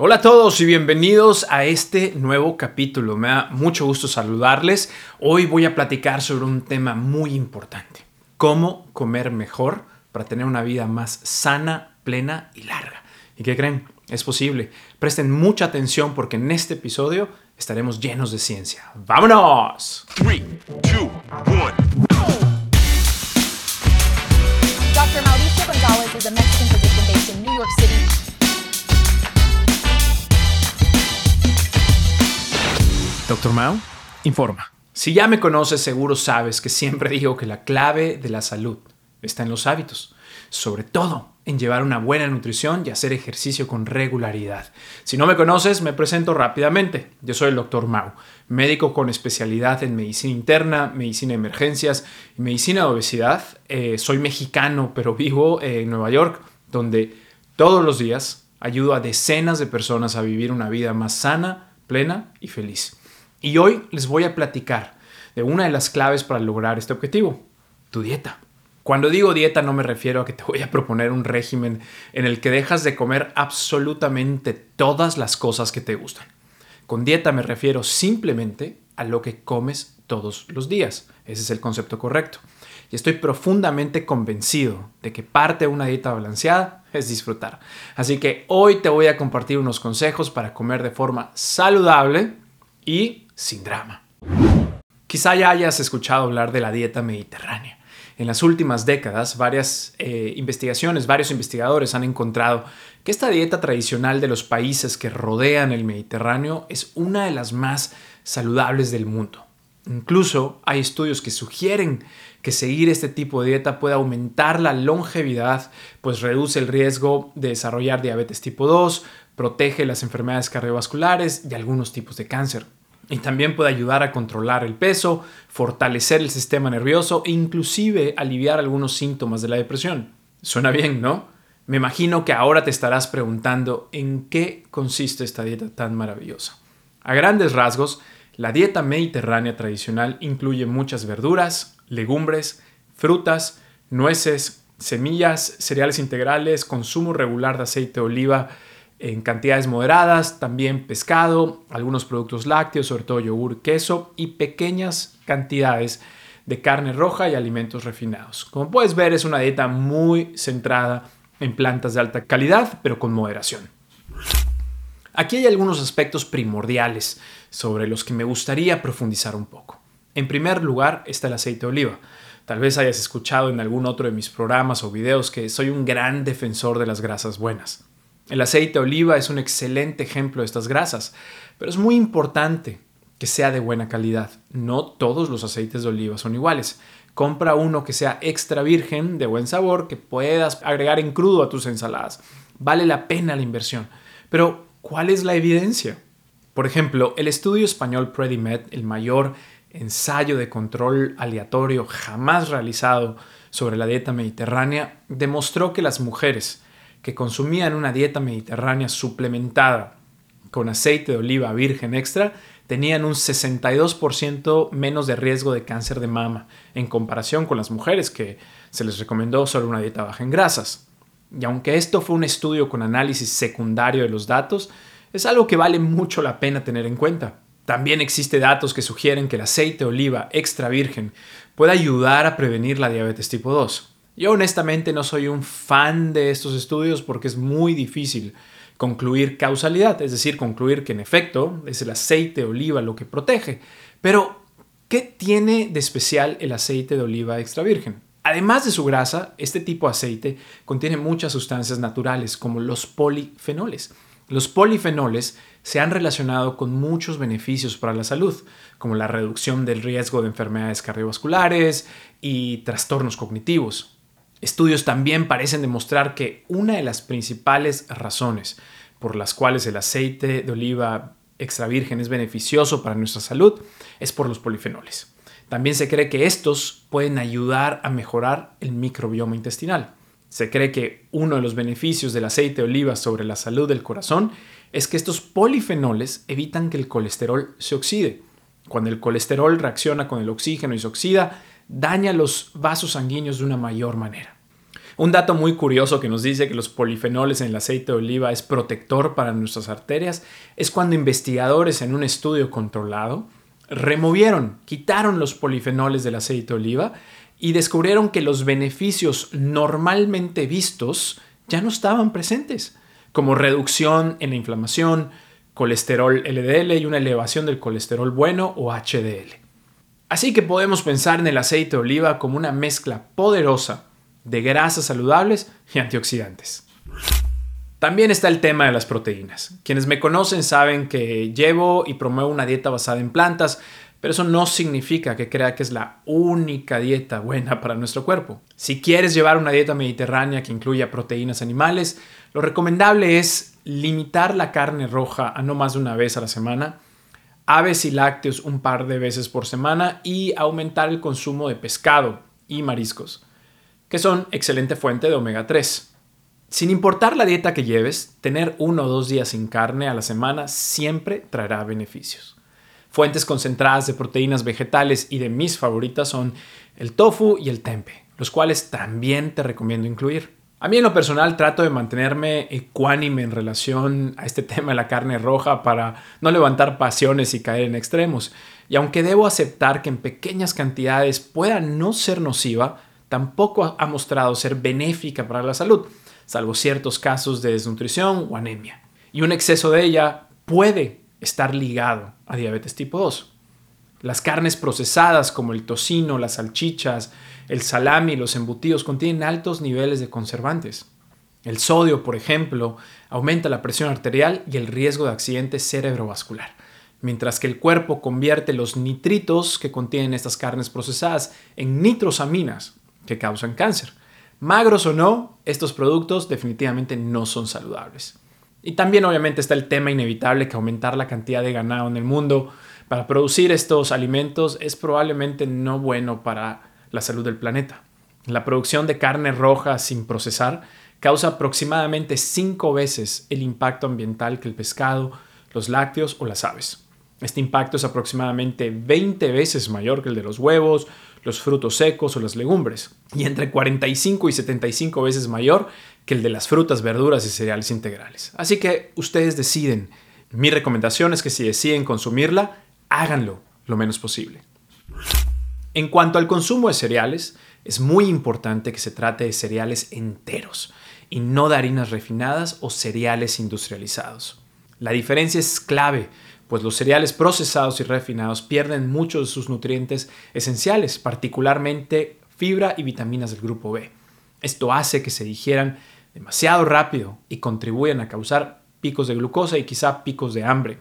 Hola a todos y bienvenidos a este nuevo capítulo. Me da mucho gusto saludarles. Hoy voy a platicar sobre un tema muy importante. Cómo comer mejor para tener una vida más sana, plena y larga. ¿Y qué creen? Es posible. Presten mucha atención porque en este episodio estaremos llenos de ciencia. ¡Vámonos! Three, two, one. Dr. Mauricio Gonzalez is a Mexican physician based in New York City. Doctor Mao, informa. Si ya me conoces, seguro sabes que siempre digo que la clave de la salud está en los hábitos, sobre todo en llevar una buena nutrición y hacer ejercicio con regularidad. Si no me conoces, me presento rápidamente. Yo soy el Dr. Mao, médico con especialidad en medicina interna, medicina de emergencias y medicina de obesidad. Eh, soy mexicano, pero vivo en Nueva York, donde todos los días ayudo a decenas de personas a vivir una vida más sana, plena y feliz. Y hoy les voy a platicar de una de las claves para lograr este objetivo, tu dieta. Cuando digo dieta no me refiero a que te voy a proponer un régimen en el que dejas de comer absolutamente todas las cosas que te gustan. Con dieta me refiero simplemente a lo que comes todos los días. Ese es el concepto correcto. Y estoy profundamente convencido de que parte de una dieta balanceada es disfrutar. Así que hoy te voy a compartir unos consejos para comer de forma saludable y sin drama. Quizá ya hayas escuchado hablar de la dieta mediterránea. En las últimas décadas, varias eh, investigaciones, varios investigadores han encontrado que esta dieta tradicional de los países que rodean el Mediterráneo es una de las más saludables del mundo. Incluso hay estudios que sugieren que seguir este tipo de dieta puede aumentar la longevidad, pues reduce el riesgo de desarrollar diabetes tipo 2, protege las enfermedades cardiovasculares y algunos tipos de cáncer. Y también puede ayudar a controlar el peso, fortalecer el sistema nervioso e inclusive aliviar algunos síntomas de la depresión. Suena bien, ¿no? Me imagino que ahora te estarás preguntando en qué consiste esta dieta tan maravillosa. A grandes rasgos, la dieta mediterránea tradicional incluye muchas verduras, legumbres, frutas, nueces, semillas, cereales integrales, consumo regular de aceite de oliva, en cantidades moderadas, también pescado, algunos productos lácteos, sobre todo yogur, queso y pequeñas cantidades de carne roja y alimentos refinados. Como puedes ver, es una dieta muy centrada en plantas de alta calidad, pero con moderación. Aquí hay algunos aspectos primordiales sobre los que me gustaría profundizar un poco. En primer lugar está el aceite de oliva. Tal vez hayas escuchado en algún otro de mis programas o videos que soy un gran defensor de las grasas buenas. El aceite de oliva es un excelente ejemplo de estas grasas, pero es muy importante que sea de buena calidad. No todos los aceites de oliva son iguales. Compra uno que sea extra virgen, de buen sabor, que puedas agregar en crudo a tus ensaladas. Vale la pena la inversión. Pero, ¿cuál es la evidencia? Por ejemplo, el estudio español PREDIMED, el mayor ensayo de control aleatorio jamás realizado sobre la dieta mediterránea, demostró que las mujeres que consumían una dieta mediterránea suplementada con aceite de oliva virgen extra tenían un 62% menos de riesgo de cáncer de mama en comparación con las mujeres que se les recomendó solo una dieta baja en grasas. Y aunque esto fue un estudio con análisis secundario de los datos, es algo que vale mucho la pena tener en cuenta. También existe datos que sugieren que el aceite de oliva extra virgen puede ayudar a prevenir la diabetes tipo 2. Yo honestamente no soy un fan de estos estudios porque es muy difícil concluir causalidad, es decir, concluir que en efecto es el aceite de oliva lo que protege. Pero, ¿qué tiene de especial el aceite de oliva extra virgen? Además de su grasa, este tipo de aceite contiene muchas sustancias naturales como los polifenoles. Los polifenoles se han relacionado con muchos beneficios para la salud, como la reducción del riesgo de enfermedades cardiovasculares y trastornos cognitivos. Estudios también parecen demostrar que una de las principales razones por las cuales el aceite de oliva extra virgen es beneficioso para nuestra salud es por los polifenoles. También se cree que estos pueden ayudar a mejorar el microbioma intestinal. Se cree que uno de los beneficios del aceite de oliva sobre la salud del corazón es que estos polifenoles evitan que el colesterol se oxide. Cuando el colesterol reacciona con el oxígeno y se oxida, daña los vasos sanguíneos de una mayor manera. Un dato muy curioso que nos dice que los polifenoles en el aceite de oliva es protector para nuestras arterias es cuando investigadores en un estudio controlado removieron, quitaron los polifenoles del aceite de oliva y descubrieron que los beneficios normalmente vistos ya no estaban presentes, como reducción en la inflamación, colesterol LDL y una elevación del colesterol bueno o HDL. Así que podemos pensar en el aceite de oliva como una mezcla poderosa de grasas saludables y antioxidantes. También está el tema de las proteínas. Quienes me conocen saben que llevo y promuevo una dieta basada en plantas, pero eso no significa que crea que es la única dieta buena para nuestro cuerpo. Si quieres llevar una dieta mediterránea que incluya proteínas animales, lo recomendable es limitar la carne roja a no más de una vez a la semana, aves y lácteos un par de veces por semana y aumentar el consumo de pescado y mariscos, que son excelente fuente de omega 3. Sin importar la dieta que lleves, tener uno o dos días sin carne a la semana siempre traerá beneficios. Fuentes concentradas de proteínas vegetales y de mis favoritas son el tofu y el tempe, los cuales también te recomiendo incluir. A mí en lo personal trato de mantenerme ecuánime en relación a este tema de la carne roja para no levantar pasiones y caer en extremos. Y aunque debo aceptar que en pequeñas cantidades pueda no ser nociva, tampoco ha mostrado ser benéfica para la salud, salvo ciertos casos de desnutrición o anemia. Y un exceso de ella puede estar ligado a diabetes tipo 2. Las carnes procesadas como el tocino, las salchichas, el salami y los embutidos contienen altos niveles de conservantes. El sodio, por ejemplo, aumenta la presión arterial y el riesgo de accidente cerebrovascular, mientras que el cuerpo convierte los nitritos que contienen estas carnes procesadas en nitrosaminas que causan cáncer. Magros o no, estos productos definitivamente no son saludables. Y también obviamente está el tema inevitable que aumentar la cantidad de ganado en el mundo para producir estos alimentos es probablemente no bueno para la salud del planeta. La producción de carne roja sin procesar causa aproximadamente 5 veces el impacto ambiental que el pescado, los lácteos o las aves. Este impacto es aproximadamente 20 veces mayor que el de los huevos, los frutos secos o las legumbres, y entre 45 y 75 veces mayor que el de las frutas, verduras y cereales integrales. Así que ustedes deciden. Mi recomendación es que si deciden consumirla, háganlo lo menos posible. En cuanto al consumo de cereales, es muy importante que se trate de cereales enteros y no de harinas refinadas o cereales industrializados. La diferencia es clave, pues los cereales procesados y refinados pierden muchos de sus nutrientes esenciales, particularmente fibra y vitaminas del grupo B. Esto hace que se digieran demasiado rápido y contribuyen a causar picos de glucosa y quizá picos de hambre.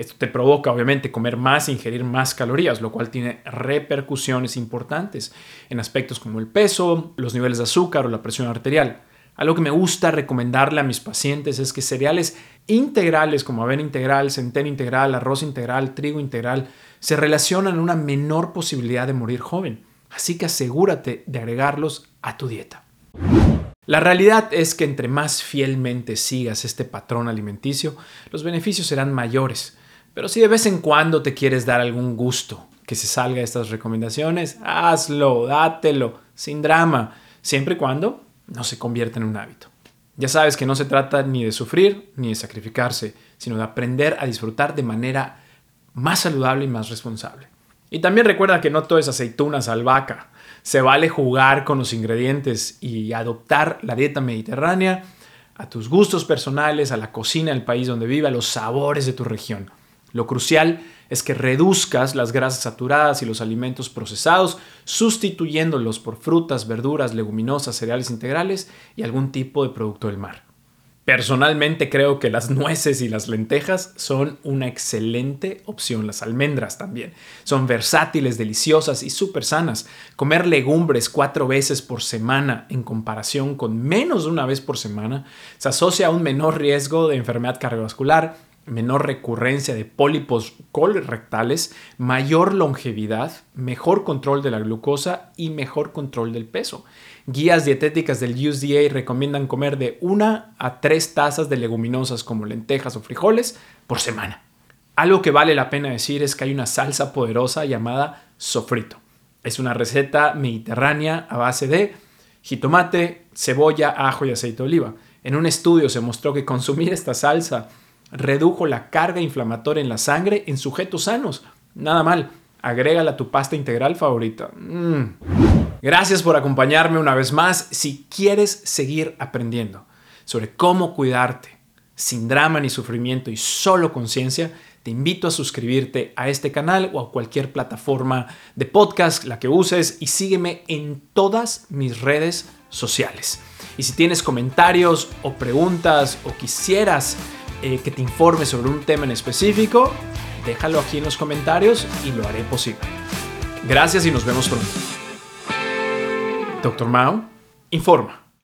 Esto te provoca obviamente comer más e ingerir más calorías, lo cual tiene repercusiones importantes en aspectos como el peso, los niveles de azúcar o la presión arterial. Algo que me gusta recomendarle a mis pacientes es que cereales integrales como avena integral, centeno integral, arroz integral, trigo integral, se relacionan en una menor posibilidad de morir joven. Así que asegúrate de agregarlos a tu dieta. La realidad es que entre más fielmente sigas este patrón alimenticio, los beneficios serán mayores. Pero si de vez en cuando te quieres dar algún gusto que se salga de estas recomendaciones, hazlo, dátelo, sin drama, siempre y cuando no se convierta en un hábito. Ya sabes que no se trata ni de sufrir ni de sacrificarse, sino de aprender a disfrutar de manera más saludable y más responsable. Y también recuerda que no todo es aceitunas, albahaca. Se vale jugar con los ingredientes y adoptar la dieta mediterránea a tus gustos personales, a la cocina del país donde vive, a los sabores de tu región. Lo crucial es que reduzcas las grasas saturadas y los alimentos procesados, sustituyéndolos por frutas, verduras, leguminosas, cereales integrales y algún tipo de producto del mar. Personalmente creo que las nueces y las lentejas son una excelente opción, las almendras también. Son versátiles, deliciosas y súper sanas. Comer legumbres cuatro veces por semana en comparación con menos de una vez por semana se asocia a un menor riesgo de enfermedad cardiovascular, menor recurrencia de pólipos colorectales, mayor longevidad, mejor control de la glucosa y mejor control del peso. Guías dietéticas del USDA recomiendan comer de una a tres tazas de leguminosas como lentejas o frijoles por semana. Algo que vale la pena decir es que hay una salsa poderosa llamada sofrito. Es una receta mediterránea a base de jitomate, cebolla, ajo y aceite de oliva. En un estudio se mostró que consumir esta salsa redujo la carga inflamatoria en la sangre en sujetos sanos. Nada mal, agrégala a tu pasta integral favorita. Mm. Gracias por acompañarme una vez más. Si quieres seguir aprendiendo sobre cómo cuidarte sin drama ni sufrimiento y solo conciencia, te invito a suscribirte a este canal o a cualquier plataforma de podcast, la que uses, y sígueme en todas mis redes sociales. Y si tienes comentarios o preguntas o quisieras eh, que te informe sobre un tema en específico, déjalo aquí en los comentarios y lo haré posible. Gracias y nos vemos pronto. Doctor Mao, informa.